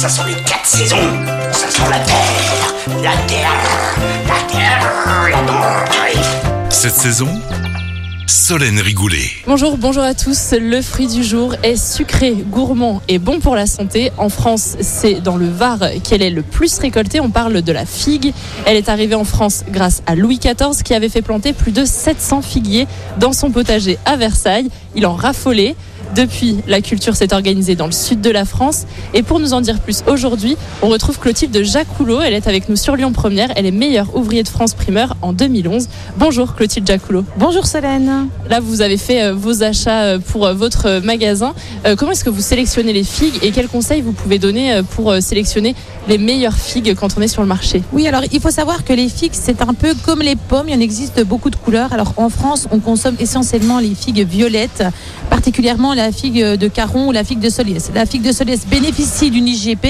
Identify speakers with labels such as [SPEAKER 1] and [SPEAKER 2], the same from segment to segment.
[SPEAKER 1] Ça sont les quatre saisons. Ça sent la terre, la terre, la terre, la terre.
[SPEAKER 2] Cette saison, Solène Rigoulet.
[SPEAKER 3] Bonjour, bonjour à tous. Le fruit du jour est sucré, gourmand et bon pour la santé. En France, c'est dans le Var qu'elle est le plus récoltée. On parle de la figue. Elle est arrivée en France grâce à Louis XIV qui avait fait planter plus de 700 figuiers dans son potager à Versailles. Il en raffolait. Depuis, la culture s'est organisée dans le sud de la France. Et pour nous en dire plus aujourd'hui, on retrouve Clotilde Jacoulot. Elle est avec nous sur Lyon Première. Elle est meilleure ouvrier de France primeur en 2011. Bonjour Clotilde Jacoulot.
[SPEAKER 4] Bonjour Solène.
[SPEAKER 3] Là, vous avez fait euh, vos achats euh, pour euh, votre magasin. Comment est-ce que vous sélectionnez les figues et quels conseils vous pouvez donner pour sélectionner les meilleures figues quand on est sur le marché?
[SPEAKER 4] Oui, alors il faut savoir que les figues, c'est un peu comme les pommes. Il y en existe beaucoup de couleurs. Alors en France, on consomme essentiellement les figues violettes, particulièrement la figue de Caron ou la figue de Soliès. La figue de Soliès bénéficie d'une IGP,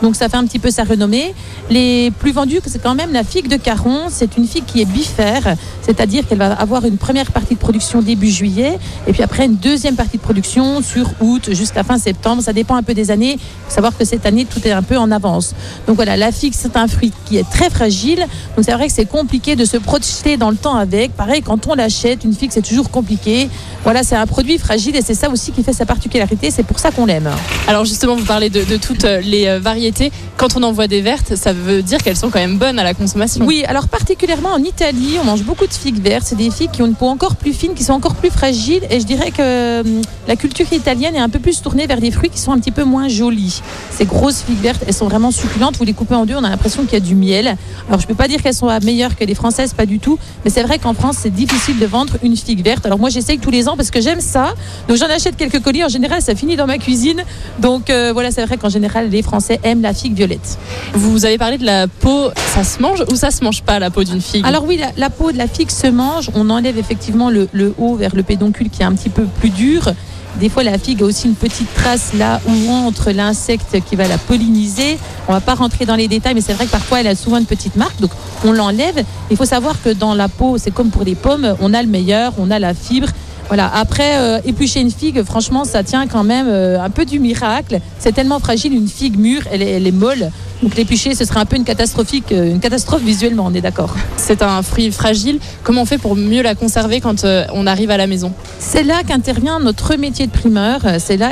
[SPEAKER 4] donc ça fait un petit peu sa renommée. Les plus vendus, c'est quand même la figue de Caron. C'est une figue qui est bifère, c'est-à-dire qu'elle va avoir une première partie de production début juillet et puis après une deuxième partie de production sur août jusqu'à fin septembre. Ça dépend un peu des années. Il faut savoir que cette année, tout est un peu en avance. Donc voilà, la figue, c'est un fruit qui est très fragile. Donc c'est vrai que c'est compliqué de se projeter dans le temps avec. Pareil, quand on l'achète, une figue, c'est toujours compliqué. Voilà, c'est un produit fragile et c'est ça aussi qui fait sa particularité. C'est pour ça qu'on l'aime.
[SPEAKER 3] Alors justement, vous parlez de, toutes les euh, variétés. Quand on en voit des vertes, ça veut dire qu'elles sont quand même bonnes à la consommation.
[SPEAKER 4] Oui, alors particulièrement en Italie, on mange beaucoup de figues vertes. C'est des figues qui ont une peau encore plus fine, qui sont encore plus fragiles. Et je dirais que hum, la culture italienne est un peu plus tournée vers des fruits qui sont un petit peu moins jolis. Ces grosses figues vertes, elles sont vraiment succulentes. Vous les coupez en deux, on a l'impression qu'il y a du miel. Alors je ne peux pas dire qu'elles sont meilleures que les françaises, pas du tout. Mais c'est vrai qu'en France, c'est difficile de vendre une figue verte. Alors moi, j'essaye tous les ans parce que j'aime ça. Donc j'en achète quelques colis. En général, ça finit dans ma cuisine. Donc euh, voilà, c'est vrai qu'en général, les Français aiment la figue violette.
[SPEAKER 3] Vous avez parlé de la peau. Ça se mange ou ça se mange pas la peau d'une figue?
[SPEAKER 4] Alors oui, la, peau de la figue se mange. On enlève effectivement le, le haut vers le pédoncule qui est un petit peu plus dur. Des fois, la figue a aussi une petite trace là où entre l'insecte qui va la polliniser. On va pas rentrer dans les détails, mais c'est vrai que parfois, elle a souvent une petite marque. Donc, on l'enlève. Il faut savoir que dans la peau, c'est comme pour les pommes, on a le meilleur, on a la fibre. Voilà. Après, euh, éplucher une figue, franchement, ça tient quand même euh, un peu du miracle. C'est tellement fragile, une figue mûre, elle est, elle est molle. Donc l'éplucher, ce serait un peu une catastrophique, euh, une catastrophe visuellement, on est d'accord.
[SPEAKER 3] C'est un fruit fragile. Comment on fait pour mieux la conserver quand on arrive à la maison?
[SPEAKER 4] C'est là qu'intervient notre métier de primeur. C'est là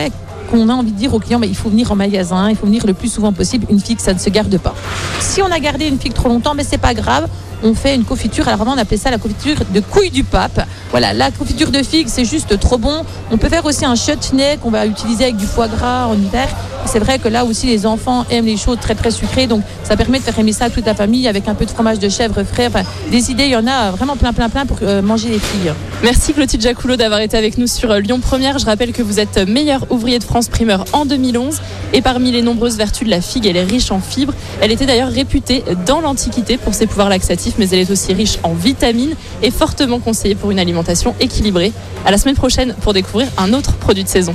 [SPEAKER 4] qu'on a envie de dire aux clients, bah, il faut venir en magasin, il faut venir le plus souvent possible. Une figue, ça ne se garde pas. Si on a gardé une figue trop longtemps, mais c'est pas grave on fait une confiture. Alors avant, on appelait ça la confiture de couille du pape. Voilà, la confiture de figue, c'est juste trop bon. On peut faire aussi un chutney qu'on va utiliser avec du foie gras en hiver. C'est vrai que là aussi, les enfants aiment les choses très très sucrées. Donc, ça permet de faire aimer ça à toute la famille avec un peu de fromage de chèvre frais. Enfin, des idées, il y en a vraiment plein plein plein pour euh, manger les filles.
[SPEAKER 3] Merci Clotilde Jacoulot d'avoir été avec nous sur euh, Lyon Première. Je rappelle que vous êtes meilleur ouvrier de France primeur en 2011. Et parmi les nombreuses vertus de la figue, elle est riche en fibres. Elle était d'ailleurs réputée dans l'Antiquité pour ses pouvoirs laxatifs mais elle est aussi riche en vitamines et fortement conseillée pour une alimentation équilibrée. À la semaine prochaine pour découvrir un autre produit de saison.